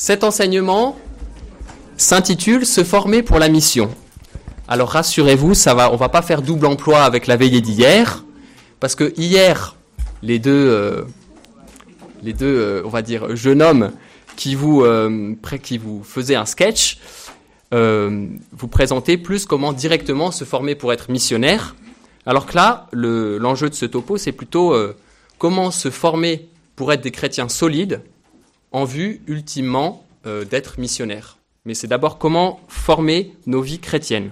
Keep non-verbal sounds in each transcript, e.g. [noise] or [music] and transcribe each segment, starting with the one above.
Cet enseignement s'intitule Se former pour la mission. Alors rassurez-vous, ça va, va pas faire double emploi avec la veillée d'hier, parce que hier, les deux, euh, euh, on va dire, jeunes hommes qui vous, euh, qui vous faisaient un sketch, vous présentaient plus comment directement se former pour être missionnaire, alors que là, l'enjeu de ce topo, c'est plutôt comment se former pour être des chrétiens solides, en vue ultimement d'être missionnaire. Mais c'est d'abord comment former nos vies chrétiennes.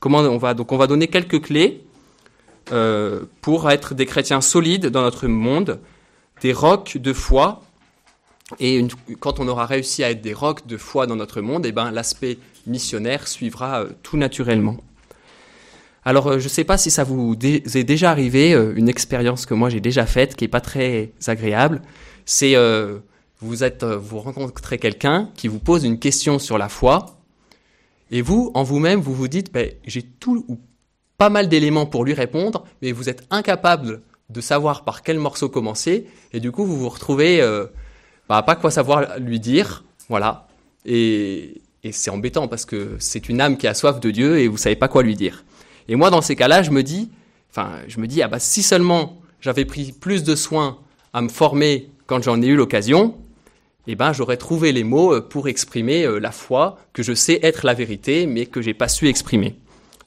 Comment on va donc on va donner quelques clés euh, pour être des chrétiens solides dans notre monde, des rocs de foi. Et quand on aura réussi à être des rocs de foi dans notre monde, eh ben l'aspect missionnaire suivra euh, tout naturellement. Alors, euh, je ne sais pas si ça vous est déjà arrivé, une expérience que moi j'ai déjà faite, qui est pas très agréable. C'est vous êtes, vous rencontrez quelqu'un qui vous pose une question sur la foi, et vous, en vous-même, vous vous dites, ben, j'ai tout ou pas mal d'éléments pour lui répondre, mais vous êtes incapable de savoir par quel morceau commencer, et du coup, vous vous retrouvez euh, bah, pas quoi savoir lui dire, voilà. Et, et c'est embêtant parce que c'est une âme qui a soif de Dieu et vous savez pas quoi lui dire. Et moi, dans ces cas-là, je me dis, enfin, je me dis, ah bah si seulement j'avais pris plus de soin à me former quand j'en ai eu l'occasion, eh ben, j'aurais trouvé les mots euh, pour exprimer euh, la foi que je sais être la vérité, mais que j'ai pas su exprimer.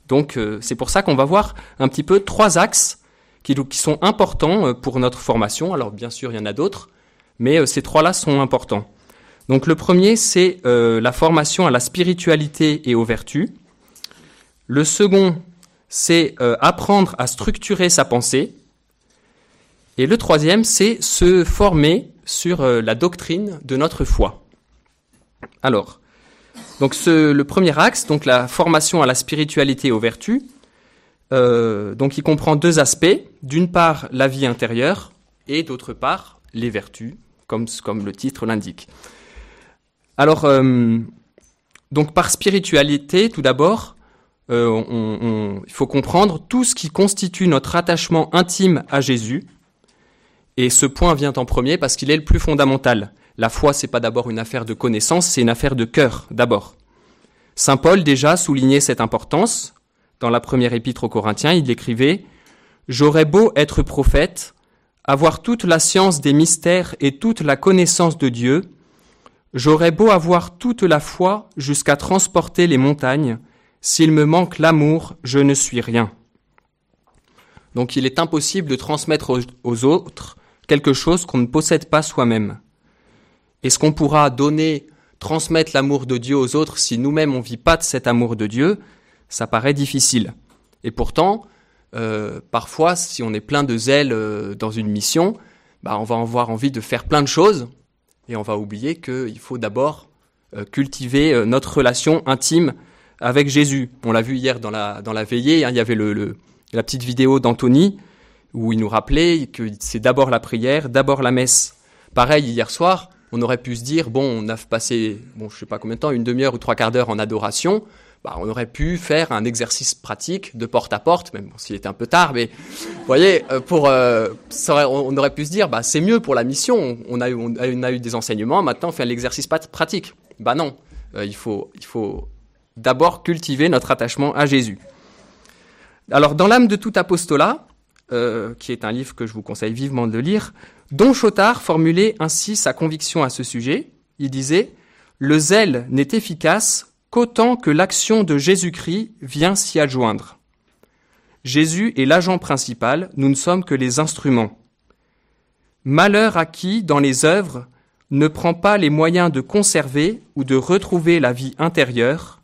Donc, euh, c'est pour ça qu'on va voir un petit peu trois axes qui, qui sont importants pour notre formation. Alors, bien sûr, il y en a d'autres, mais ces trois-là sont importants. Donc, le premier, c'est la formation à la spiritualité et aux vertus. Le second, c'est apprendre à structurer sa pensée. Et le troisième, c'est se former sur euh, la doctrine de notre foi. Alors, le premier axe, donc la formation à la spiritualité et aux vertus, euh, il comprend deux aspects. D'une part, la vie intérieure et d'autre part, les vertus, comme, le titre l'indique. Alors, euh, par spiritualité, tout d'abord, il faut comprendre tout ce qui constitue notre attachement intime à Jésus, et ce point vient en premier parce qu'il est le plus fondamental. La foi, c'est pas d'abord une affaire de connaissance, c'est une affaire de cœur, d'abord. Saint Paul déjà soulignait cette importance. Dans la première épître aux Corinthiens, il écrivait J'aurais beau être prophète, avoir toute la science des mystères et toute la connaissance de Dieu, j'aurais beau avoir toute la foi jusqu'à transporter les montagnes, s'il me manque l'amour, je ne suis rien. Donc il est impossible de transmettre aux autres quelque chose qu'on ne possède pas soi-même. Est-ce qu'on pourra donner, transmettre l'amour de Dieu aux autres si nous-mêmes on vit pas de cet amour de Dieu? Ça paraît difficile. Et pourtant, euh, parfois, si on est plein de zèle euh, dans une mission, bah, on va avoir envie de faire plein de choses et on va oublier qu'il faut d'abord euh, cultiver notre relation intime avec Jésus. On l'a vu hier dans la, veillée, hein, il y avait la petite vidéo d'Anthony où il nous rappelait que c'est d'abord la prière, d'abord la messe. Pareil, hier soir, on aurait pu se dire, bon, on a passé, bon, je sais pas combien de temps, une demi-heure ou trois quarts d'heure en adoration, bah, on aurait pu faire un exercice pratique de porte à porte, même s'il était un peu tard, mais vous voyez, euh, pour, euh, on aurait pu se dire, bah, c'est mieux pour la mission, on a, eu, on a eu des enseignements, maintenant on fait l'exercice pratique. Bah non, euh, il faut, il faut d'abord cultiver notre attachement à Jésus. Alors, dans l'âme de tout apostolat, euh, qui est un livre que je vous conseille vivement de lire, Don Chotard formulait ainsi sa conviction à ce sujet. Il disait Le zèle n'est efficace qu'autant que l'action de Jésus-Christ vient s'y adjoindre. Jésus est l'agent principal, nous ne sommes que les instruments. Malheur à qui, dans les œuvres, ne prend pas les moyens de conserver ou de retrouver la vie intérieure,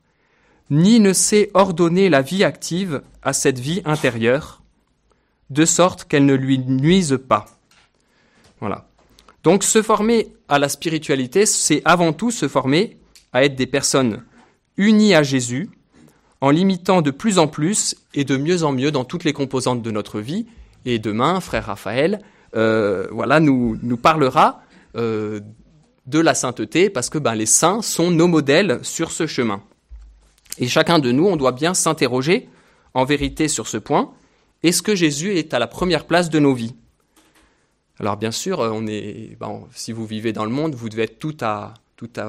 ni ne sait ordonner la vie active à cette vie intérieure, de sorte qu'elle ne lui nuise pas. Voilà. Donc se former à la spiritualité, c'est avant tout se former à être des personnes unies à Jésus, en l'imitant de plus en plus et de mieux en mieux dans toutes les composantes de notre vie. Et demain, frère Raphaël, euh, voilà, nous, nous parlera euh, de la sainteté parce que ben, les saints sont nos modèles sur ce chemin. Et chacun de nous, on doit bien s'interroger en vérité sur ce point. Est-ce que Jésus est à la première place de nos vies? Alors bien sûr, on est, si vous vivez dans le monde, vous devez être tout à,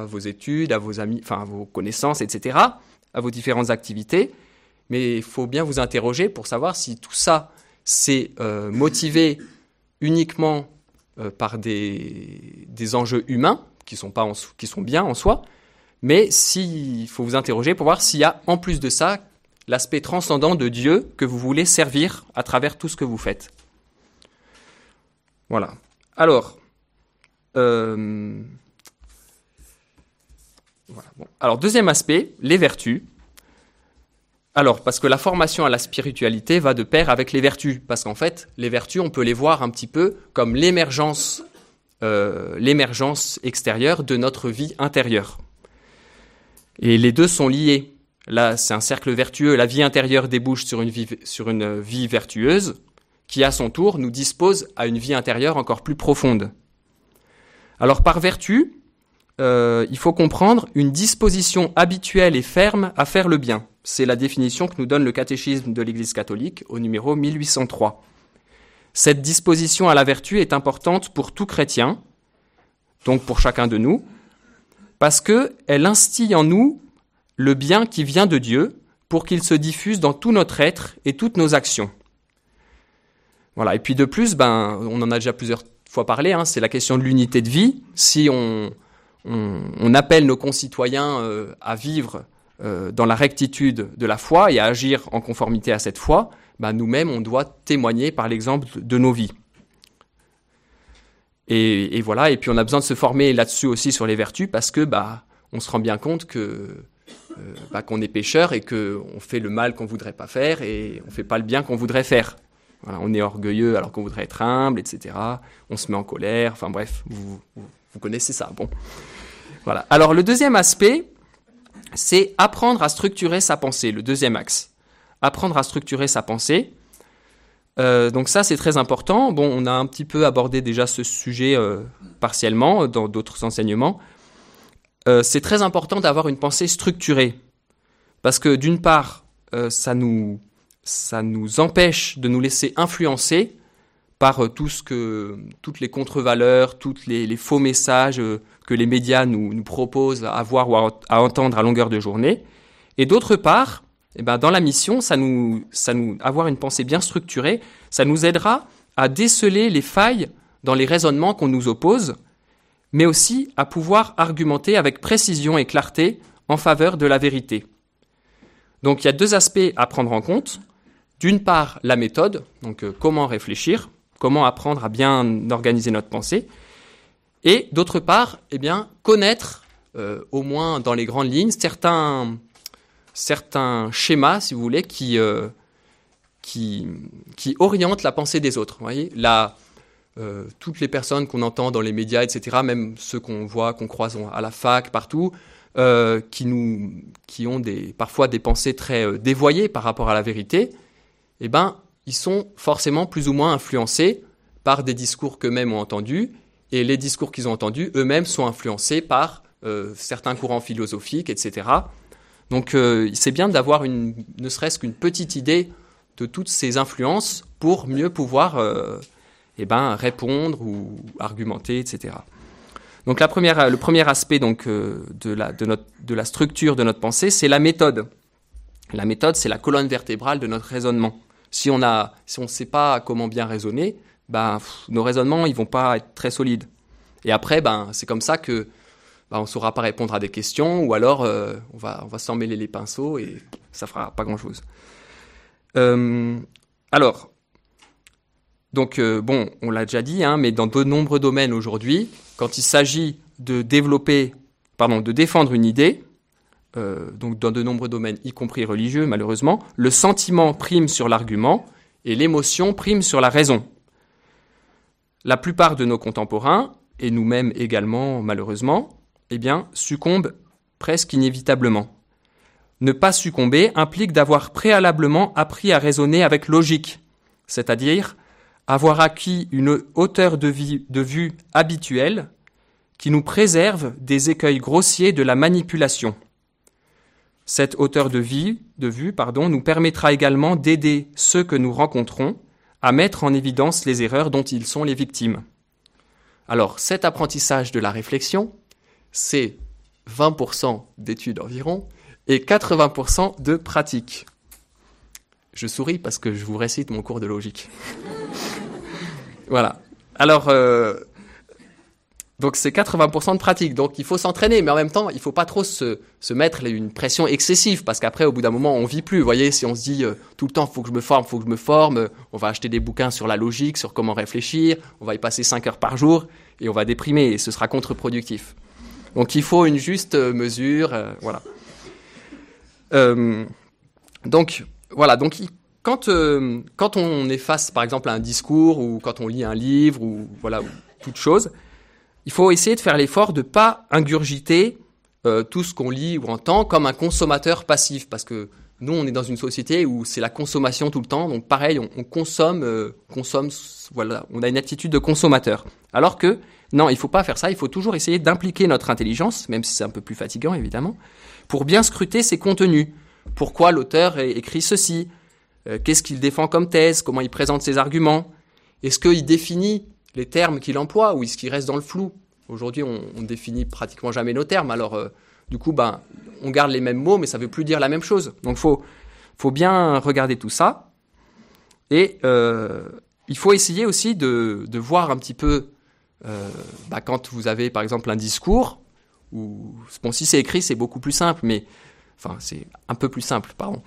vos études, à vos amis, enfin à vos connaissances, etc., à vos différentes activités. Mais il faut bien vous interroger pour savoir si tout ça c'est euh, motivé uniquement euh, par des, enjeux humains qui sont, pas qui sont bien en soi, mais il faut vous interroger pour voir s'il y a en plus de ça l'aspect transcendant de Dieu que vous voulez servir à travers tout ce que vous faites. Voilà. Alors, euh. Alors deuxième aspect, les vertus. Alors, parce que la formation à la spiritualité va de pair avec les vertus, parce qu'en fait, les vertus, on peut les voir un petit peu comme l'émergence, euh, l'émergence extérieure de notre vie intérieure. Et les deux sont liés. Là, c'est un cercle vertueux. La vie intérieure débouche sur une vie, vertueuse, qui à son tour nous dispose à une vie intérieure encore plus profonde. Alors, par vertu, euh, il faut comprendre une disposition habituelle et ferme à faire le bien. C'est la définition que nous donne le catéchisme de l'Église catholique au numéro 1803. Cette disposition à la vertu est importante pour tout chrétien, donc pour chacun de nous, parce qu'elle instille en nous le bien qui vient de Dieu pour qu'il se diffuse dans tout notre être et toutes nos actions. Voilà. Et puis de plus, ben, on en a déjà plusieurs fois parlé, hein, c'est la question de l'unité de vie. Si on, appelle nos concitoyens euh, à vivre euh, dans la rectitude de la foi et à agir en conformité à cette foi, bah, nous-mêmes, on doit témoigner par l'exemple de nos vies. Et, voilà, et puis on a besoin de se former là-dessus aussi sur les vertus parce que bah, on se rend bien compte que euh, qu'on est pécheur et qu'on fait le mal qu'on voudrait pas faire et on fait pas le bien qu'on voudrait faire. on est orgueilleux alors qu'on voudrait être humble, etc. On se met en colère, enfin bref, vous, vous connaissez ça. Bon. Voilà. Alors le deuxième aspect, c'est apprendre à structurer sa pensée, le deuxième axe. Apprendre à structurer sa pensée. Euh, donc ça, c'est très important. Bon, on a un petit peu abordé déjà ce sujet euh, partiellement dans d'autres enseignements. Euh, c'est très important d'avoir une pensée structurée. Parce que d'une part, ça, nous, ça nous empêche de nous laisser influencer par tout ce que, toutes les contre-valeurs, tous les, faux messages que les médias nous, proposent à voir ou à, entendre à longueur de journée. Et d'autre part, eh ben, dans la mission, ça nous, ça avoir une pensée bien structurée, ça nous aidera à déceler les failles dans les raisonnements qu'on nous oppose, mais aussi à pouvoir argumenter avec précision et clarté en faveur de la vérité. Donc il y a deux aspects à prendre en compte. D'une part, la méthode, donc euh, comment réfléchir, comment apprendre à bien organiser notre pensée, et d'autre part, eh connaître, euh, au moins dans les grandes lignes, certains, schémas, si vous voulez, qui, euh, qui, orientent la pensée des autres. Voyez euh, toutes les personnes qu'on entend dans les médias, etc., même ceux qu'on voit, qu'on croise à la fac, partout, qui, nous, qui ont des, parfois des pensées très dévoyées par rapport à la vérité, eh ben, ils sont forcément plus ou moins influencés par des discours qu'eux-mêmes ont entendus et les discours qu'ils ont entendus eux-mêmes sont influencés par euh, certains courants philosophiques, etc. Donc euh, c'est bien d'avoir ne serait-ce qu'une petite idée de toutes ces influences pour mieux pouvoir euh, eh ben, répondre ou argumenter, etc. Donc le premier aspect donc, de, la, de, la structure de notre pensée, c'est la méthode. La méthode, c'est la colonne vertébrale de notre raisonnement. Si on ne sait pas comment bien raisonner, ben, nos raisonnements ils vont pas être très solides. Et après, ben, c'est comme ça que ben, on saura pas répondre à des questions, ou alors euh, on va, on va s'en mêler les pinceaux et ça fera pas grand-chose. Euh, alors, donc euh, bon, on l'a déjà dit, hein, mais dans de nombreux domaines aujourd'hui, quand il s'agit de développer, pardon, de défendre une idée, donc dans de nombreux domaines, y compris religieux malheureusement, le sentiment prime sur l'argument et l'émotion prime sur la raison. La plupart de nos contemporains, et nous-mêmes également malheureusement, eh bien, succombent presque inévitablement. Ne pas succomber implique d'avoir préalablement appris à raisonner avec logique, c'est-à-dire avoir acquis une hauteur de, vie, de vue habituelle qui nous préserve des écueils grossiers de la manipulation. Cette hauteur de, vie, de vue pardon, nous permettra également d'aider ceux que nous rencontrons à mettre en évidence les erreurs dont ils sont les victimes. Alors cet apprentissage de la réflexion, c'est 20% d'études environ et 80% de pratique. Je souris parce que je vous récite mon cours de logique. Voilà. Alors, euh, donc c'est 80% de pratique. Donc il faut s'entraîner, mais en même temps, il faut pas trop se, se mettre une pression excessive parce qu'après, au bout d'un moment, on vit plus. Vous voyez, si on se dit euh, tout le temps, faut que je me forme, faut que je me forme, on va acheter des bouquins sur la logique, sur comment réfléchir, on va y passer 5 heures par jour et on va déprimer et ce sera contre-productif. Donc il faut une juste mesure, euh, voilà. Euh, donc voilà, donc quand euh, quand on est face, par exemple, à un discours ou quand on lit un livre ou voilà ou toute chose, il faut essayer de faire l'effort de pas ingurgiter tout ce qu'on lit ou entend comme un consommateur passif, parce que nous, on est dans une société où c'est la consommation tout le temps, donc pareil, on, on consomme, consomme, voilà, on a une attitude de consommateur. Alors que non, il faut pas faire ça, il faut toujours essayer d'impliquer notre intelligence, même si c'est un peu plus fatigant évidemment, pour bien scruter ses contenus. Pourquoi l'auteur écrit ceci? Euh, Qu'est-ce qu'il défend comme thèse? Comment il présente ses arguments? Est-ce qu'il définit les termes qu'il emploie ou est-ce qu'il reste dans le flou? Aujourd'hui, on, on définit pratiquement jamais nos termes, alors euh, du coup, ben, on garde les mêmes mots, mais ça ne veut plus dire la même chose. Donc, faut, faut bien regarder tout ça. Et euh, il faut essayer aussi de, voir un petit peu bah, quand vous avez par exemple un discours, ou bon, si c'est écrit, c'est beaucoup plus simple, mais enfin, c'est un peu plus simple, pardon.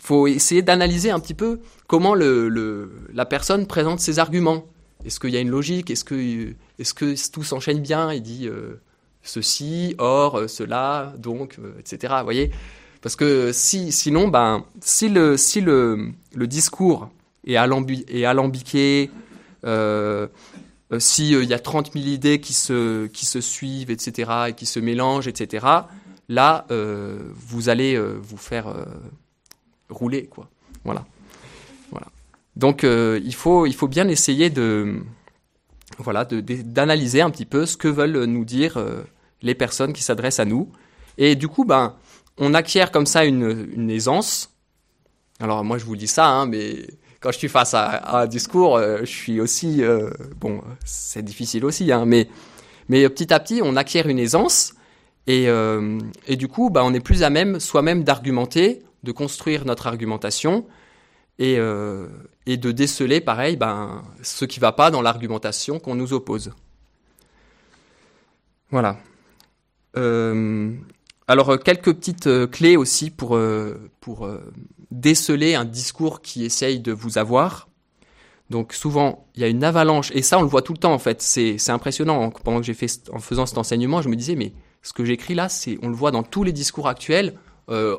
Faut essayer d'analyser un petit peu comment la personne présente ses arguments. Est-ce qu'il y a une logique? Est-ce que, tout s'enchaîne bien? Il dit euh, ceci, or, cela, donc, etc. Vous voyez? Parce que si, sinon, ben, si le, discours est, alambiqué, euh, euh, s'il euh, y a 30 000 idées qui se, suivent, etc., et qui se mélangent, etc., là, euh, vous allez vous faire rouler, quoi. Voilà. voilà. Donc, il, faut, il faut bien essayer de, voilà, d'analyser un petit peu ce que veulent nous dire les personnes qui s'adressent à nous. Et du coup, ben, on acquiert comme ça une, une aisance. Alors, moi, je vous dis ça, hein, mais quand je suis face à, un discours, euh, je suis aussi euh, bon, c'est difficile aussi, hein, mais mais petit à petit, on acquiert une aisance et euh, et du coup, bah, on est plus à même soi-même d'argumenter, de construire notre argumentation et et de déceler, pareil, ben ce qui va pas dans l'argumentation qu'on nous oppose. Voilà. alors quelques petites clés aussi pour pour déceler un discours qui essaye de vous avoir. Donc souvent, il y a une avalanche, et ça on le voit tout le temps en fait, c'est impressionnant. Pendant que j'ai fait, en faisant cet enseignement, je me disais, mais ce que j'écris là, c'est on le voit dans tous les discours actuels, euh,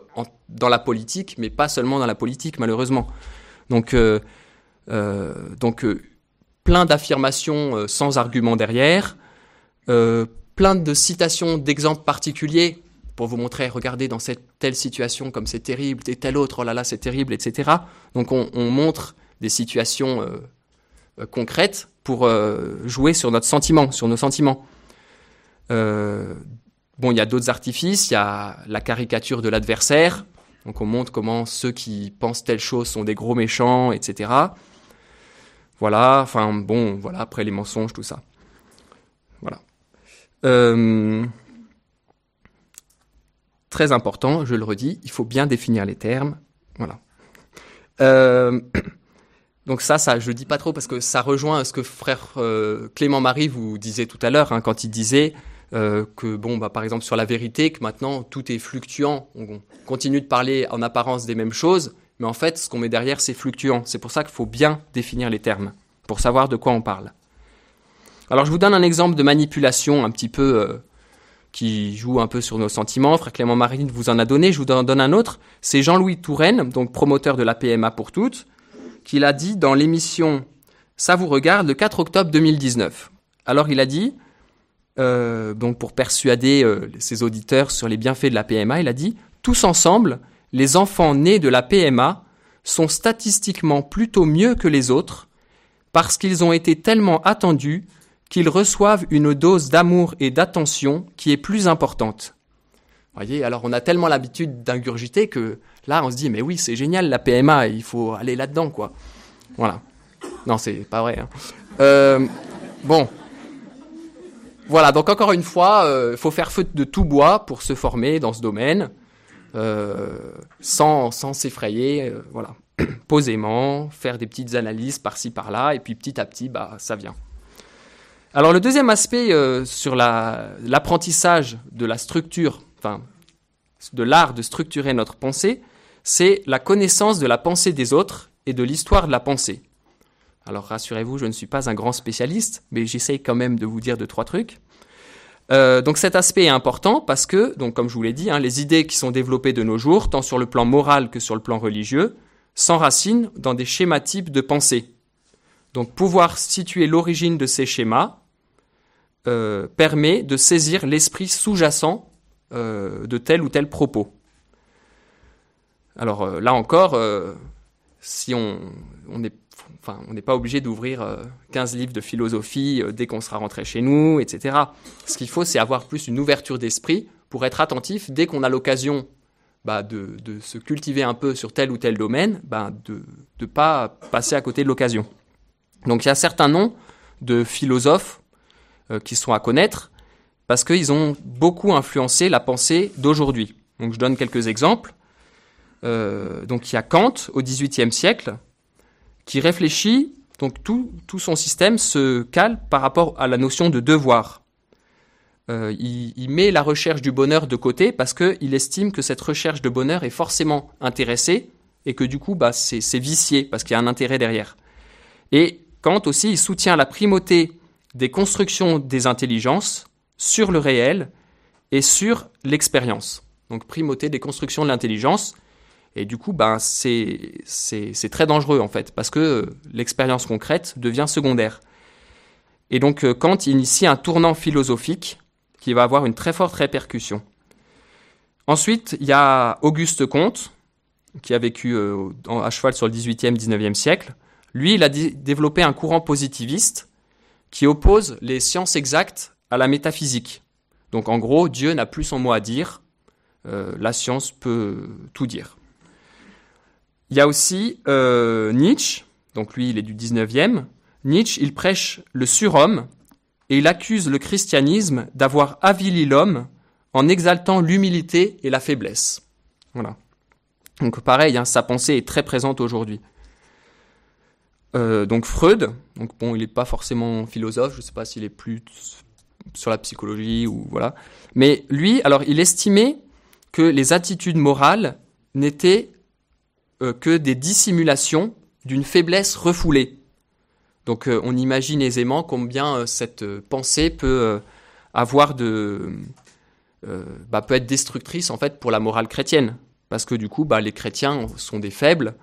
dans la politique, mais pas seulement dans la politique malheureusement. Donc, euh, euh, donc plein d'affirmations sans argument derrière, plein de citations d'exemples particuliers pour vous montrer, regardez dans cette telle situation comme c'est terrible, et telle autre, oh là là, c'est terrible, etc. Donc on, montre des situations concrètes pour jouer sur notre sentiment, sur nos sentiments. Bon, il y a d'autres artifices, il y a la caricature de l'adversaire. Donc on montre comment ceux qui pensent telle chose sont des gros méchants, etc. Voilà, enfin bon, voilà, après les mensonges, tout ça. Voilà. Euh, très important, je le redis, il faut bien définir les termes. Voilà. Euh, donc ça, ça, je dis pas trop parce que ça rejoint ce que frère euh, Clément Marie vous disait tout à l'heure hein, quand il disait euh, que bon, bah, par exemple sur la vérité, que maintenant tout est fluctuant. On continue de parler en apparence des mêmes choses, mais en fait, ce qu'on met derrière, c'est fluctuant. C'est pour ça qu'il faut bien définir les termes pour savoir de quoi on parle. Alors, je vous donne un exemple de manipulation un petit peu qui joue un peu sur nos sentiments. Frère Clément Marine vous en a donné, je vous en donne un autre. C'est Jean-Louis Touraine, donc promoteur de la PMA pour toutes, qui l'a dit dans l'émission Ça vous regarde le 4 octobre 2019. Alors il a dit, euh, donc pour persuader euh, ses auditeurs sur les bienfaits de la PMA, il a dit Tous ensemble, les enfants nés de la PMA sont statistiquement plutôt mieux que les autres parce qu'ils ont été tellement attendus qu'ils reçoivent une dose d'amour et d'attention qui est plus importante. Voyez, alors on a tellement l'habitude d'ingurgiter que là on se dit mais oui c'est génial la PMA, il faut aller là-dedans quoi. Voilà. Non c'est pas vrai. Hein. Euh, bon, Voilà, donc encore une fois, il faut faire feu de tout bois pour se former dans ce domaine, sans sans s'effrayer, voilà, [clears throat] posément, faire des petites analyses par-ci par-là, et puis petit à petit, bah ça vient. Alors le deuxième aspect sur l'apprentissage de la structure, enfin de l'art de structurer notre pensée, c'est la connaissance de la pensée des autres et de l'histoire de la pensée. Alors rassurez-vous, je ne suis pas un grand spécialiste, mais j'essaye quand même de vous dire deux, trois trucs. Euh, donc cet aspect est important parce que, comme je vous l'ai dit, hein, les idées qui sont développées de nos jours, tant sur le plan moral que sur le plan religieux, s'enracinent dans des schémas types de pensée. Donc pouvoir situer l'origine de ces schémas euh, permet de saisir l'esprit sous-jacent euh, de tel ou tel propos. Alors là encore, si on, on est on n'est pas obligé d'ouvrir 15 euh, livres de philosophie euh, dès qu'on sera rentré chez nous, etc. Ce qu'il faut, c'est avoir plus une ouverture d'esprit pour être attentif dès qu'on a l'occasion bah, de, se cultiver un peu sur tel ou tel domaine, bah, de ne pas passer à côté de l'occasion. Donc il y a certains noms de philosophes euh, qui sont à connaître parce qu'ils ont beaucoup influencé la pensée d'aujourd'hui. Donc je donne quelques exemples. donc il y a Kant au XVIIIe siècle, qui réfléchit, donc tout, son système se cale par rapport à la notion de devoir. Euh, il, met la recherche du bonheur de côté parce qu'il estime que cette recherche de bonheur est forcément intéressée et que du coup bah, c'est vicié parce qu'il y a un intérêt derrière. Et Kant aussi, il soutient la primauté des constructions des intelligences sur le réel et sur l'expérience. Donc primauté des constructions de l'intelligence et du coup, ben, c'est, très dangereux en fait, parce que euh, l'expérience concrète devient secondaire. Et donc euh, Kant initie un tournant philosophique qui va avoir une très forte répercussion. Ensuite, il y a Auguste Comte, qui a vécu euh, à cheval sur le 18e, 19e siècle. Lui, il a développé un courant positiviste qui oppose les sciences exactes à la métaphysique. Donc en gros, Dieu n'a plus son mot à dire, la science peut tout dire. Il y a aussi euh, Nietzsche, donc lui il est du 19e. Nietzsche, il prêche le surhomme et il accuse le christianisme d'avoir avili l'homme en exaltant l'humilité et la faiblesse. Voilà. Donc pareil, hein, sa pensée est très présente aujourd'hui. Euh, donc Freud, donc bon, il n'est pas forcément philosophe, je ne sais pas s'il est plus sur la psychologie ou voilà, mais lui, alors il estimait que les attitudes morales n'étaient euh, que des dissimulations d'une faiblesse refoulée. Donc euh, on imagine aisément combien euh, cette pensée peut avoir de bah, peut être destructrice en fait pour la morale chrétienne parce que du coup bah, les chrétiens sont des faibles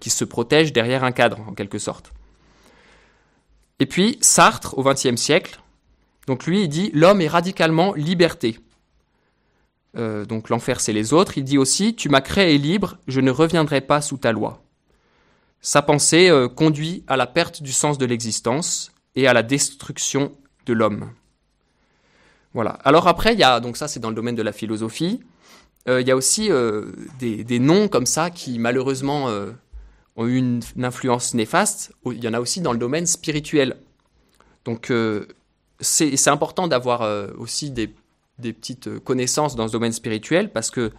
qui se protègent derrière un cadre en quelque sorte. Et puis Sartre au XXe siècle, donc lui il dit l'homme est radicalement liberté. Euh, donc l'enfer c'est les autres, il dit aussi Tu m'as créé libre, je ne reviendrai pas sous ta loi. Sa pensée euh, conduit à la perte du sens de l'existence et à la destruction de l'homme. Voilà. Alors après, il y a, donc ça c'est dans le domaine de la philosophie, euh, il y a aussi des, noms comme ça qui malheureusement ont eu une, influence néfaste. Il y en a aussi dans le domaine spirituel. Donc c'est important d'avoir aussi des des petites euh, connaissances dans ce domaine spirituel parce que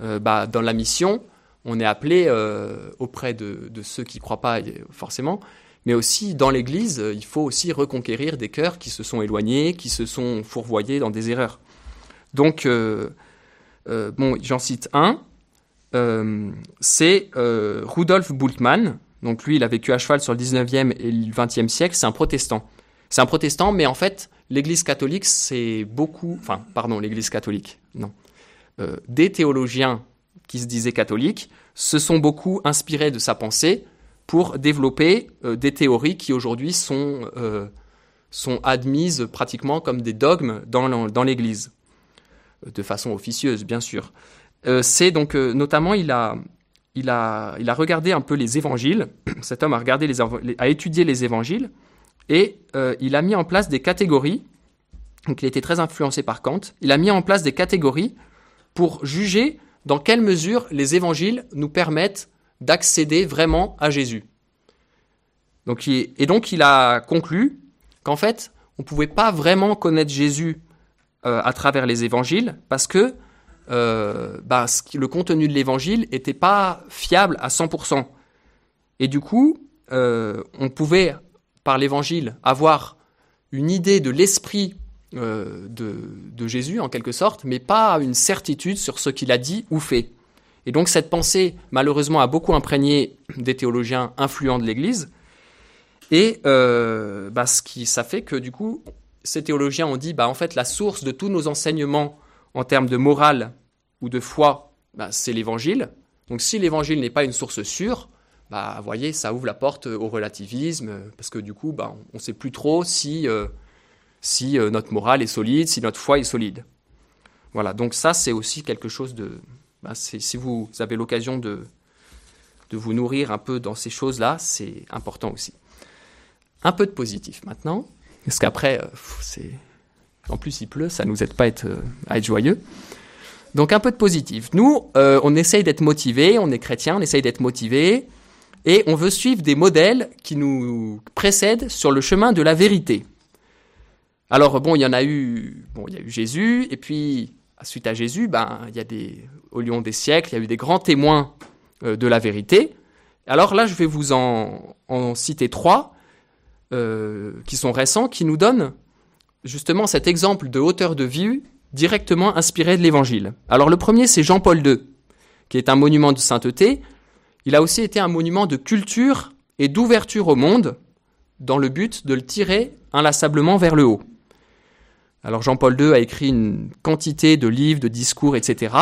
euh, bah, dans la mission, on est appelé euh, auprès de, ceux qui ne croient pas forcément, mais aussi dans l'Église, il faut aussi reconquérir des cœurs qui se sont éloignés, qui se sont fourvoyés dans des erreurs. Donc, bon, j'en cite un, c'est Rudolf Bultmann. Donc lui, il a vécu à cheval sur le 19e et le 20e siècle, c'est un protestant. C'est un protestant, mais en fait, l'Église catholique, c'est beaucoup, enfin, pardon, l'Église catholique, non, euh, des théologiens qui se disaient catholiques se sont beaucoup inspirés de sa pensée pour développer euh, des théories qui aujourd'hui sont, euh, sont admises pratiquement comme des dogmes dans, l'Église, de façon officieuse, bien sûr. c'est donc, notamment, il a, il, a, il a regardé un peu les évangiles, cet homme a, regardé les, a étudié les évangiles, et euh, il a mis en place des catégories. Donc il était très influencé par Kant. Il a mis en place des catégories pour juger dans quelle mesure les évangiles nous permettent d'accéder vraiment à Jésus. Donc, et donc il a conclu qu'en fait, on pouvait pas vraiment connaître Jésus euh, à travers les évangiles parce que euh, bah, le contenu de l'évangile n'était pas fiable à 100%. Et du coup, on pouvait, par l'évangile, avoir une idée de l'esprit de, de, Jésus, en quelque sorte, mais pas une certitude sur ce qu'il a dit ou fait. Et donc cette pensée, malheureusement, a beaucoup imprégné des théologiens influents de l'Église. Et euh, bah, ce qui, ça fait que du coup, ces théologiens ont dit, bah, en fait, la source de tous nos enseignements en termes de morale ou de foi, bah, c'est l'Évangile. Donc si l'Évangile n'est pas une source sûre, bah, voyez, ça ouvre la porte au relativisme, parce que du coup, bah, on ne sait plus trop si, euh, si euh, notre morale est solide, si notre foi est solide. Voilà, donc ça, c'est aussi quelque chose de, bah, si vous avez l'occasion de, de vous nourrir un peu dans ces choses-là, c'est important aussi. Un peu de positif maintenant, parce qu'après, euh, en plus il pleut, ça nous aide pas à être, euh, à être joyeux. Donc un peu de positif. Nous, euh, on essaye d'être motivés, on est chrétien, on essaye d'être motivés, et on veut suivre des modèles qui nous précèdent sur le chemin de la vérité. Alors bon, il y en a eu, il y a eu Jésus, et puis suite à Jésus, ben, y a au lion des siècles, il y a eu des grands témoins euh, de la vérité. Alors là, je vais vous en, citer trois euh, qui sont récents, qui nous donnent justement cet exemple de hauteur de vue directement inspiré de l'Évangile. Alors le premier, c'est Jean-Paul II, qui est un monument de sainteté. Il a aussi été un monument de culture et d'ouverture au monde, dans le but de le tirer inlassablement vers le haut. Alors Jean-Paul II a écrit une quantité de livres, de discours, etc.,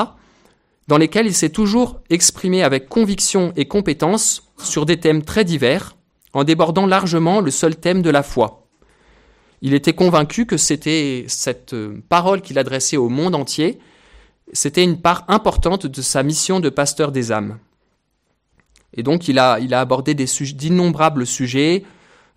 dans lesquels il s'est toujours exprimé avec conviction et compétence sur des thèmes très divers, en débordant largement le seul thème de la foi. Il était convaincu que c'était cette euh, parole qu'il adressait au monde entier, c'était une part importante de sa mission de pasteur des âmes. Et donc il a, abordé d'innombrables sujets,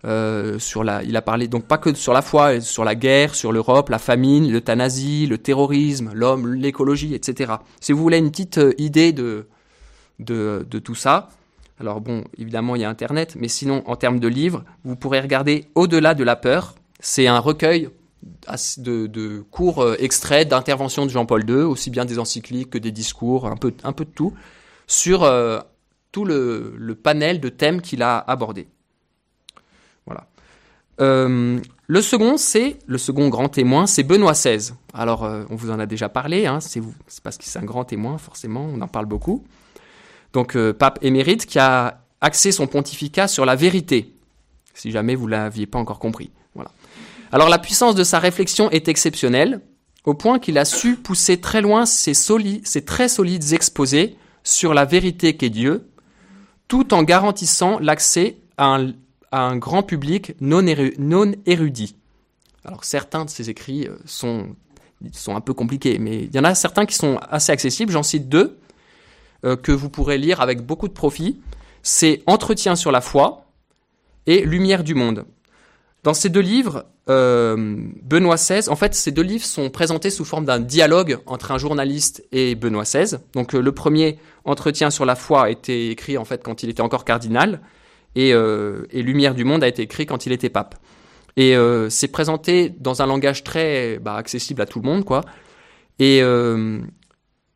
euh, sur la, il a parlé donc pas que sur la foi, sur la guerre, sur l'Europe, la famine, l'euthanasie, le terrorisme, l'homme, l'écologie, etc. Si vous voulez une petite euh, idée de, tout ça, alors bon, évidemment il y a Internet, mais sinon en termes de livres, vous pourrez regarder Au-delà de la peur. C'est un recueil de, de courts euh, extraits d'interventions de Jean-Paul II, aussi bien des encycliques que des discours, un peu de tout, sur tout le, panel de thèmes qu'il a abordés. Voilà. Euh, le second, c'est le second grand témoin, c'est Benoît XVI. Alors, euh, on vous en a déjà parlé, hein, c'est parce que c'est un grand témoin, forcément, on en parle beaucoup. Donc, euh, pape émérite qui a axé son pontificat sur la vérité, si jamais vous l'aviez pas encore compris. Voilà. Alors, la puissance de sa réflexion est exceptionnelle, au point qu'il a su pousser très loin ses très solides exposés sur la vérité qu'est Dieu, tout en garantissant l'accès à un grand public non, érudit. Alors certains de ces écrits euh, sont, sont un peu compliqués, mais il y en a certains qui sont assez accessibles. J'en cite deux euh, que vous pourrez lire avec beaucoup de profit. C'est Entretien sur la foi et Lumière du monde. Dans ces deux livres, euh, Benoît XVI, en fait, ces deux livres sont présentés sous forme d'un dialogue entre un journaliste et Benoît XVI. Donc, le premier, Entretien sur la foi, a été écrit en fait quand il était encore cardinal, euh, et, Lumière du monde a été écrit quand il était pape. Et euh, c'est présenté dans un langage très bah, accessible à tout le monde, quoi. Et, euh,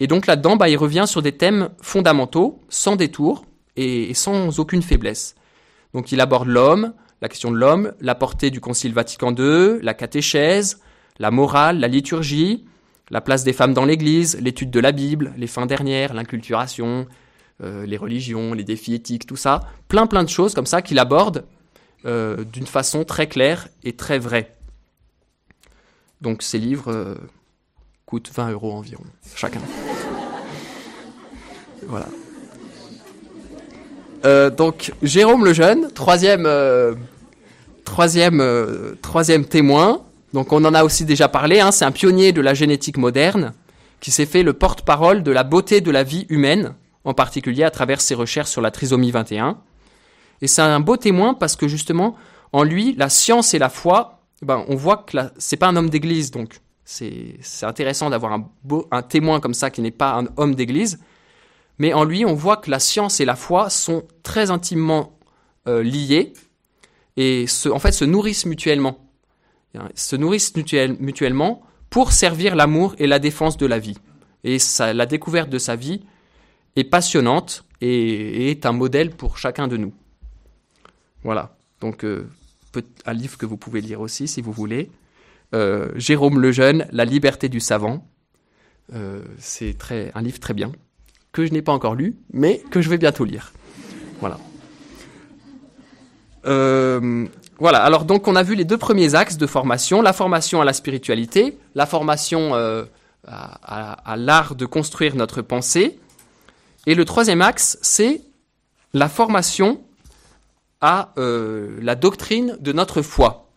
et donc là-dedans, bah, il revient sur des thèmes fondamentaux, sans détour et, sans aucune faiblesse. Donc il aborde l'homme, la question de l'homme, la portée du Concile Vatican II, la catéchèse, la morale, la liturgie, la place des femmes dans l'Église, l'étude de la Bible, les fins dernières, l'inculturation, euh, les religions, les défis éthiques, tout ça, plein plein de choses comme ça qu'il aborde euh, d'une façon très claire et très vraie. Donc ces livres euh, coûtent 20 euros environ, chacun. voilà. Donc Jérôme le Jeune, troisième, troisième, troisième témoin. Donc on en a aussi déjà parlé. Hein, c'est un pionnier de la génétique moderne qui s'est fait le porte-parole de la beauté de la vie humaine en particulier à travers ses recherches sur la trisomie 21. Et c'est un beau témoin parce que justement, en lui, la science et la foi, ben, on voit que c'est pas un homme d'église, donc c'est intéressant d'avoir un, beau, un témoin comme ça qui n'est pas un homme d'église. Mais en lui, on voit que la science et la foi sont très intimement euh, liées et se, en fait se nourrissent mutuellement. se nourrissent mutuellement pour servir l'amour et la défense de la vie. Et la découverte de sa vie est passionnante et, est un modèle pour chacun de nous. Voilà, donc euh, un livre que vous pouvez lire aussi si vous voulez. Euh, Jérôme Lejeune, La liberté du savant. Euh, c'est un livre très bien, que je n'ai pas encore lu, mais que je vais bientôt lire. Voilà. voilà, alors donc on a vu les deux premiers axes de formation, la formation à la spiritualité, la formation à, l'art de construire notre pensée. Et le troisième axe, c'est la formation à euh, la doctrine de notre foi.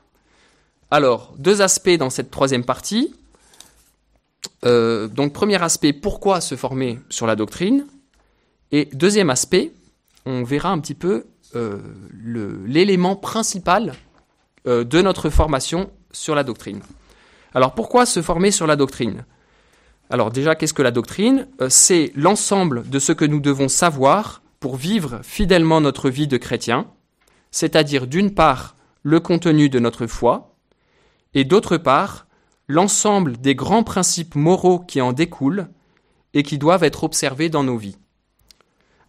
Alors, deux aspects dans cette troisième partie. Euh, donc, premier aspect, pourquoi se former sur la doctrine? Et deuxième aspect, on verra un petit peu euh, l'élément principal de notre formation sur la doctrine. Alors, pourquoi se former sur la doctrine? Alors déjà, qu'est-ce que la doctrine? Euh, C'est l'ensemble de ce que nous devons savoir pour vivre fidèlement notre vie de chrétien, c'est-à-dire d'une part le contenu de notre foi, et d'autre part l'ensemble des grands principes moraux qui en découlent et qui doivent être observés dans nos vies.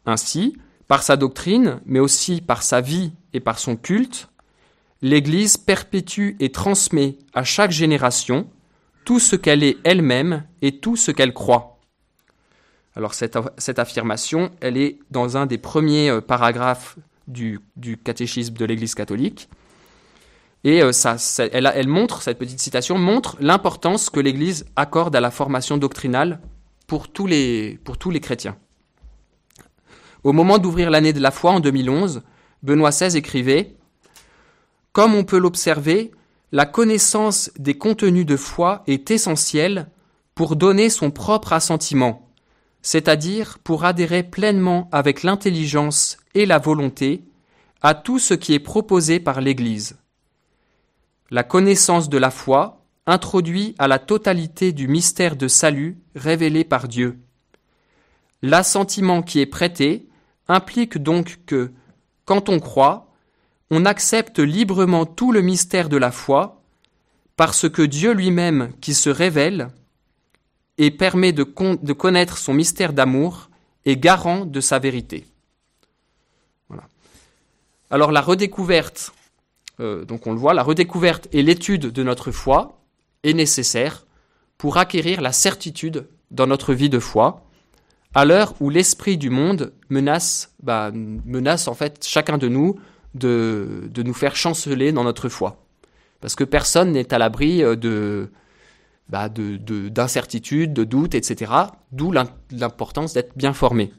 Ainsi, par sa doctrine, mais aussi par sa vie et par son culte, l'Église perpétue et transmet à chaque génération tout ce qu'elle est elle-même et tout ce qu'elle croit. Alors cette, affirmation, elle est dans un des premiers euh, paragraphes du, catéchisme de l'Église catholique. Et euh, ça, elle, elle, montre, cette petite citation montre l'importance que l'Église accorde à la formation doctrinale pour tous les, pour tous les chrétiens. Au moment d'ouvrir l'année de la foi en 2011, Benoît XVI écrivait Comme on peut l'observer, la connaissance des contenus de foi est essentielle pour donner son propre assentiment, c'est-à-dire pour adhérer pleinement avec l'intelligence et la volonté à tout ce qui est proposé par l'Église. La connaissance de la foi introduit à la totalité du mystère de salut révélé par Dieu. L'assentiment qui est prêté implique donc que, quand on croit, on accepte librement tout le mystère de la foi, parce que Dieu lui-même qui se révèle et permet de, connaître son mystère d'amour est garant de sa vérité. Alors la redécouverte, euh, donc on le voit, la redécouverte et l'étude de notre foi est nécessaire pour acquérir la certitude dans notre vie de foi, à l'heure où l'esprit du monde menace, bah, en fait chacun de nous de, nous faire chanceler dans notre foi. Parce que personne n'est à l'abri euh, de, bah de, d'incertitudes, de, doutes, etc. D'où l'importance d'être bien formé.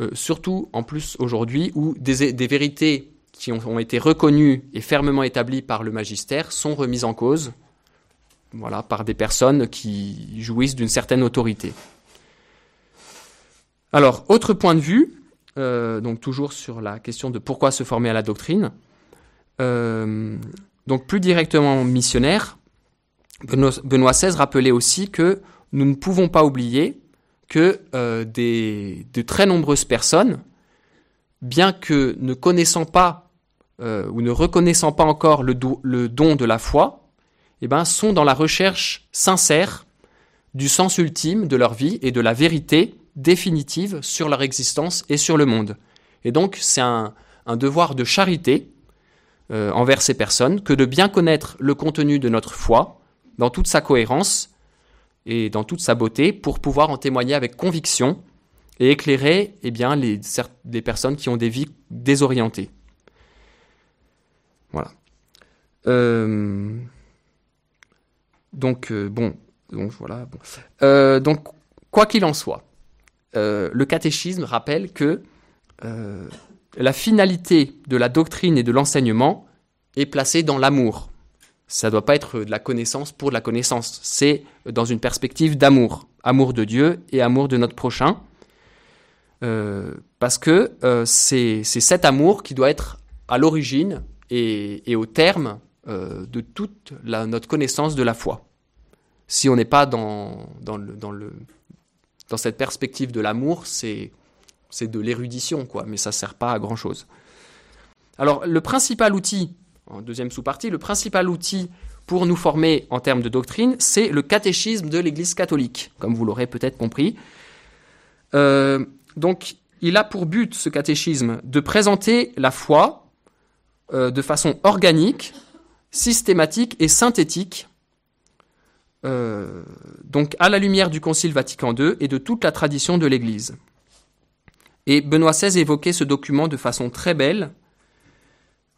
Euh, surtout en plus aujourd'hui où des vérités qui ont, été reconnues et fermement établies par le magistère sont remises en cause voilà, par des personnes qui jouissent d'une certaine autorité. Alors, autre point de vue, euh, donc toujours sur la question de pourquoi se former à la doctrine. Euh, donc plus directement missionnaire, Benoît, XVI rappelait aussi que nous ne pouvons pas oublier que euh, des, de très nombreuses personnes, bien que ne connaissant pas ou ne reconnaissant pas encore le, don de la foi, eh ben, sont dans la recherche sincère du sens ultime de leur vie et de la vérité définitive sur leur existence et sur le monde. Et donc c'est un, devoir de charité euh, envers ces personnes que de bien connaître le contenu de notre foi dans toute sa cohérence et dans toute sa beauté pour pouvoir en témoigner avec conviction et éclairer eh les personnes qui ont des vies désorientées. Voilà. Euh, donc, euh, bon, voilà. donc, quoi qu'il en soit, euh, le catéchisme rappelle que euh, la finalité de la doctrine et de l'enseignement est placée dans l'amour. Ça ne doit pas être de la connaissance pour la connaissance, c'est dans une perspective d'amour, amour de Dieu et amour de notre prochain, euh, parce que c'est cet amour qui doit être à l'origine et, au terme de toute notre connaissance de la foi. Si on n'est pas dans, dans, le, dans cette perspective de l'amour, c'est de l'érudition, quoi, mais ça sert pas à grand chose. Alors, le principal outil en deuxième sous-partie, le principal outil pour nous former en termes de doctrine, c'est le catéchisme de l'Église catholique, comme vous l'aurez peut-être compris. Euh, donc, il a pour but, ce catéchisme, de présenter la foi euh, de façon organique, systématique et synthétique, euh, donc à la lumière du Concile Vatican II et de toute la tradition de l'Église. Et Benoît XVI évoquait ce document de façon très belle,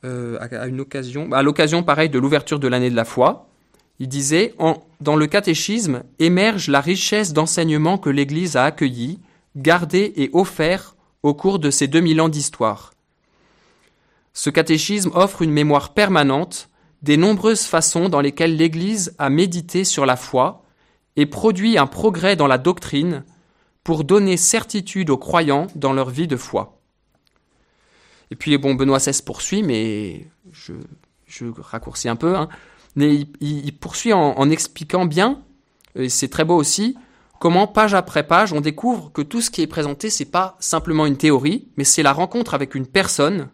euh, à, une occasion, à l'occasion pareil de l'ouverture de l'année de la foi. Il disait Dans le catéchisme émerge la richesse d'enseignements que l'Église a accueillis, gardés et offerts au cours de ces 2000 ans d'histoire. Ce catéchisme offre une mémoire permanente des nombreuses façons dans lesquelles l'Église a médité sur la foi et produit un progrès dans la doctrine pour donner certitude aux croyants dans leur vie de foi. Et puis, bon, Benoît XVI poursuit, mais je, raccourcis un peu, hein. mais il, poursuit en, expliquant bien, et c'est très beau aussi, comment page après page on découvre que tout ce qui est présenté, c'est pas simplement une théorie, mais c'est la rencontre avec une personne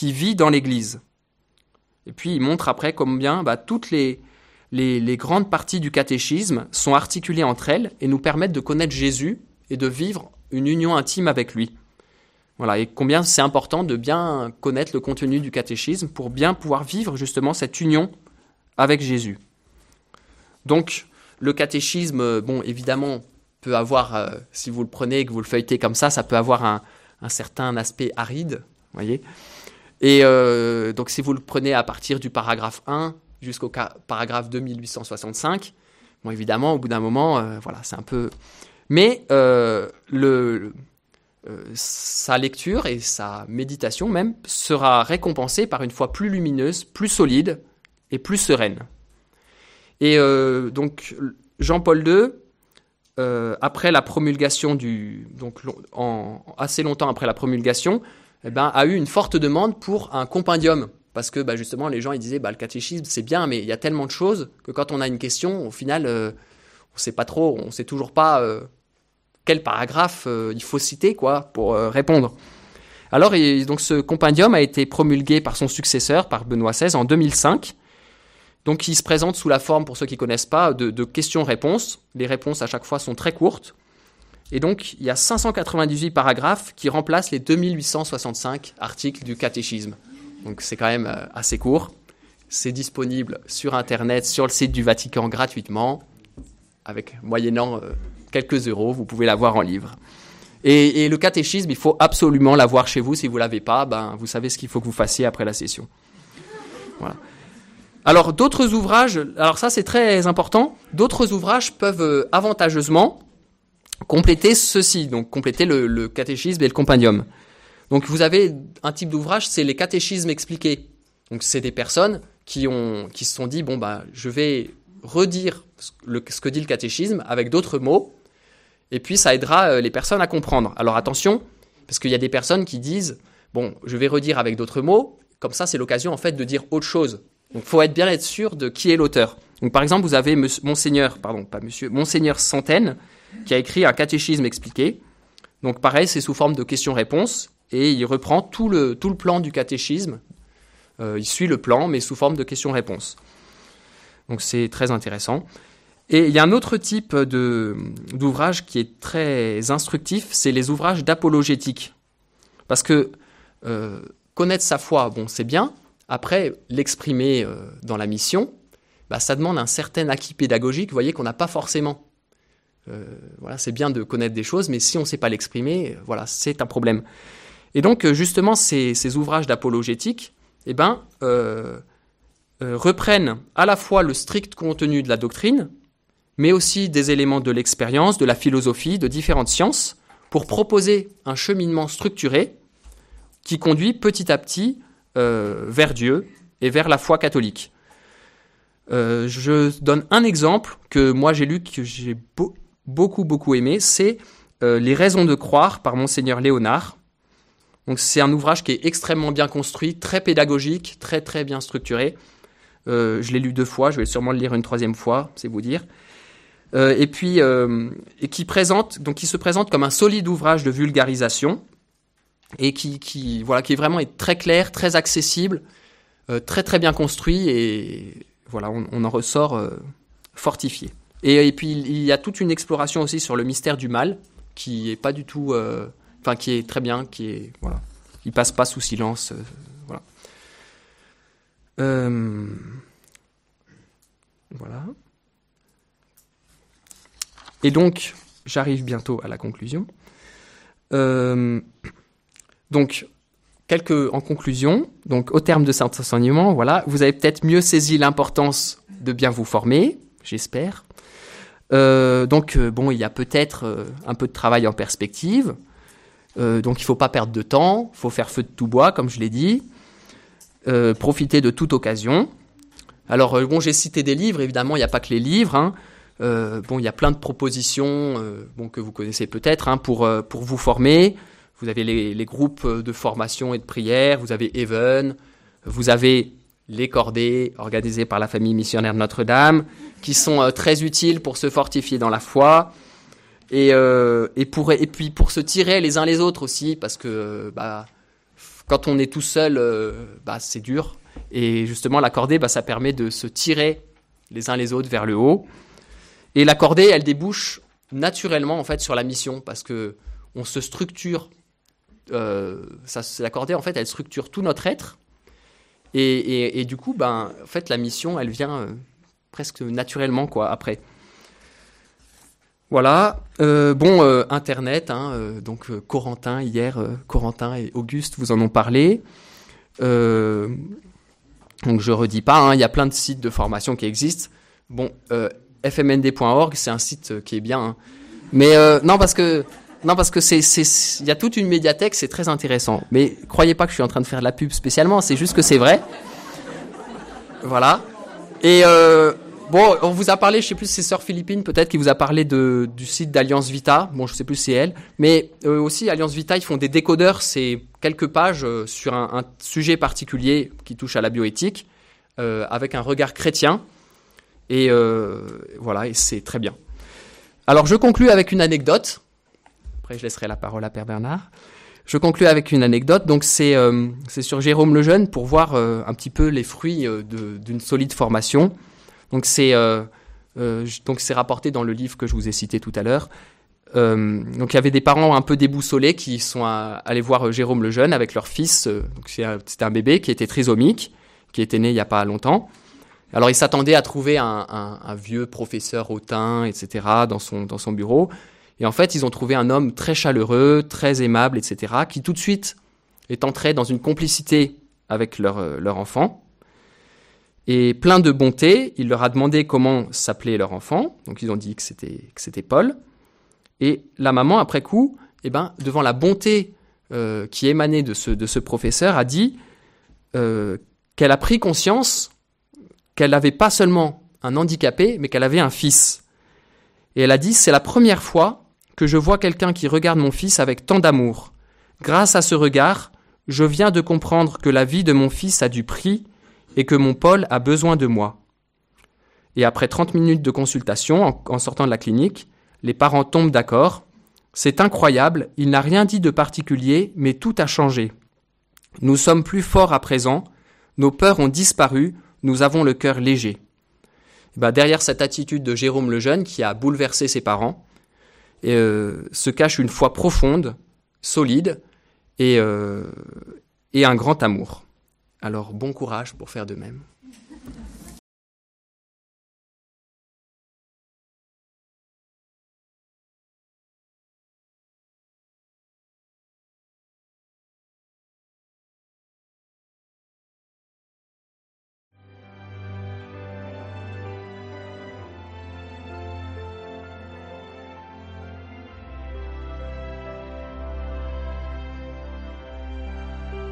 qui vit dans l'Église. Et puis il montre après combien bah, toutes les, grandes parties du catéchisme sont articulées entre elles et nous permettent de connaître Jésus et de vivre une union intime avec lui. Voilà, et combien c'est important de bien connaître le contenu du catéchisme pour bien pouvoir vivre justement cette union avec Jésus. Donc, le catéchisme, bon, évidemment, peut avoir, euh, si vous le prenez et que vous le feuilletez comme ça, ça peut avoir un, certain aspect aride, voyez. Et euh, donc, si vous le prenez à partir du paragraphe 1 jusqu'au paragraphe 2865, bon, évidemment, au bout d'un moment, euh, voilà, c'est un peu mais euh, le, sa lecture et sa méditation même sera récompensée par une foi plus lumineuse, plus solide et plus sereine. Et donc Jean-Paul II, après la promulgation du, donc assez longtemps après la promulgation, eh ben, a eu une forte demande pour un compendium parce que bah, justement les gens ils disaient bah, le catéchisme c'est bien mais il y a tellement de choses que quand on a une question au final on on sait pas trop on sait toujours pas quel paragraphe euh, il faut citer quoi pour euh, répondre. Alors, donc ce compendium a été promulgué par son successeur, par Benoît XVI, en 2005. Donc, il se présente sous la forme, pour ceux qui ne connaissent pas, de questions-réponses. Les réponses à chaque fois sont très courtes. Et donc, il y a 598 paragraphes qui remplacent les 2865 articles du catéchisme. Donc, c'est quand même euh, assez court. C'est disponible sur Internet, sur le site du Vatican gratuitement, avec moyennant quelques euros, vous pouvez l'avoir en livre. Et, le catéchisme, il faut absolument l'avoir chez vous. Si vous ne l'avez pas, ben, vous savez ce qu'il faut que vous fassiez après la session. Voilà. Alors, d'autres ouvrages, alors ça c'est très important, d'autres ouvrages peuvent euh, avantageusement compléter ceci, donc compléter le, catéchisme et le compendium. Donc, vous avez un type d'ouvrage, c'est les catéchismes expliqués. Donc, c'est des personnes qui, ont, qui se sont dit, bon, bah, je vais redire ce que dit le catéchisme avec d'autres mots et puis ça aidera euh, les personnes à comprendre. Alors attention, parce qu'il y a des personnes qui disent, bon, je vais redire avec d'autres mots, comme ça c'est l'occasion en fait de dire autre chose. Donc faut être bien être sûr de qui est l'auteur. Par exemple, vous avez Monseigneur, pardon, pas Monsieur, Monseigneur Centaine, qui a écrit un catéchisme expliqué. Donc pareil, c'est sous forme de questions-réponses, et il reprend tout le, tout le plan du catéchisme. Euh, il suit le plan, mais sous forme de questions-réponses. Donc c'est très intéressant. Et il y a un autre type d'ouvrage qui est très instructif, c'est les ouvrages d'apologétique. Parce que euh, connaître sa foi, bon, c'est bien. Après, l'exprimer euh, dans la mission, bah, ça demande un certain acquis pédagogique, vous voyez, qu'on n'a pas forcément. Euh, voilà, c'est bien de connaître des choses, mais si on ne sait pas l'exprimer, voilà, c'est un problème. Et donc, justement, ces, ces ouvrages d'apologétique, eh ben, reprennent à la fois le strict contenu de la doctrine, mais aussi des éléments de l'expérience, de la philosophie, de différentes sciences, pour proposer un cheminement structuré qui conduit petit à petit euh, vers Dieu et vers la foi catholique. Euh, je donne un exemple que moi j'ai lu, que j'ai beaucoup beaucoup aimé, c'est euh, Les raisons de croire par monseigneur Léonard. Donc c'est un ouvrage qui est extrêmement bien construit, très pédagogique, très très bien structuré. je l'ai lu deux fois, je vais sûrement le lire une troisième fois, c'est vous dire. Et puis et qui présente donc qui se présente comme un solide ouvrage de vulgarisation et qui, voilà qui est vraiment très clair, très accessible. très très bien construit et voilà, on, en ressort fortifié. Et, puis il y a toute une exploration aussi sur le mystère du mal qui est pas du tout, enfin qui est très bien, qui est voilà, il passe pas sous silence, voilà. voilà. Et donc, j'arrive bientôt à la conclusion. Euh, donc, quelques en conclusion. Donc, au terme de cet enseignement, voilà, vous avez peut-être mieux saisi l'importance de bien vous former, j'espère. Euh, donc, euh, bon, il y a peut-être un peu de travail en perspective. donc, il ne faut pas perdre de temps. Il faut faire feu de tout bois, comme je l'ai dit. profiter de toute occasion. Alors, bon, j'ai cité des livres. Évidemment, il n'y a pas que les livres. Hein. Euh, bon, il y a plein de propositions euh, bon, que vous connaissez peut-être hein, pour, euh, pour vous former. Vous avez les, groupes de formation et de prière, vous avez Even, vous avez les cordées organisées par la famille missionnaire Notre-Dame, qui sont très utiles pour se fortifier dans la foi. Et, et, pour, et puis pour se tirer les uns les autres aussi, parce que bah, quand on est tout seul, bah, c'est dur. Et justement, la cordée, bah, ça permet de se tirer les uns les autres vers le haut. Et la cordée, elle débouche naturellement en fait sur la mission parce que on se structure. Euh, ça, la cordée, en fait, elle structure tout notre être. Et, du coup, ben, en fait, la mission, elle vient euh, presque naturellement quoi après. Voilà. Euh, bon, Internet, hein, donc Corentin hier, Corentin et Auguste vous en ont parlé. donc je redis pas, hein, il y a plein de sites de formation qui existent. Bon, fmnd.org, c'est un site euh, qui est bien. Hein. Mais euh, non, parce que non, parce que c'est, il y a toute une médiathèque, c'est très intéressant. Mais croyez pas que je suis en train de faire de la pub spécialement, c'est juste que c'est vrai. Voilà. Et euh, bon, on vous a parlé, je sais plus c'est Sœur Philippine peut-être qui vous a parlé de, du site d'Alliance Vita. Bon, je sais plus si c'est elle, mais aussi Alliance Vita, ils font des décodeurs, c'est quelques pages sur un, un, sujet particulier qui touche à la bioéthique, avec un regard chrétien. Et euh, voilà, et c'est très bien. Alors je conclus avec une anecdote. Après, je laisserai la parole à Père Bernard. Je conclus avec une anecdote. Donc c'est euh, sur Jérôme le Jeune pour voir euh, un petit peu les fruits d'une solide formation. Donc c'est donc c'est rapporté dans le livre que je vous ai cité tout à l'heure. donc il y avait des parents un peu déboussolés qui sont allés voir Jérôme le Jeune avec leur fils. C'était un bébé qui était trisomique, qui était né il n'y a pas longtemps. Alors il s'attendait à trouver un, vieux professeur hautain, etc. dans son, dans son bureau. Et en fait, ils ont trouvé un homme très chaleureux, très aimable, etc., qui tout de suite est entré dans une complicité avec leur, euh, leur enfant. Et plein de bonté, il leur a demandé comment s'appelait leur enfant. Donc ils ont dit que c'était, Paul. Et la maman, après coup, eh ben, devant la bonté euh, qui émanait de ce, de ce professeur, a dit euh, qu'elle a pris conscience qu'elle n'avait pas seulement un handicapé, mais qu'elle avait un fils. Et elle a dit, c'est la première fois que je vois quelqu'un qui regarde mon fils avec tant d'amour. Grâce à ce regard, je viens de comprendre que la vie de mon fils a du prix et que mon Paul a besoin de moi. Et après 30 minutes de consultation, en, sortant de la clinique, les parents tombent d'accord. C'est incroyable, il n'a rien dit de particulier, mais tout a changé. Nous sommes plus forts à présent, nos peurs ont disparu, nous avons le cœur léger. Bah, derrière cette attitude de Jérôme le Jeune, qui a bouleversé ses parents, euh, se cache une foi profonde, solide euh, et un grand amour. Alors bon courage pour faire de même.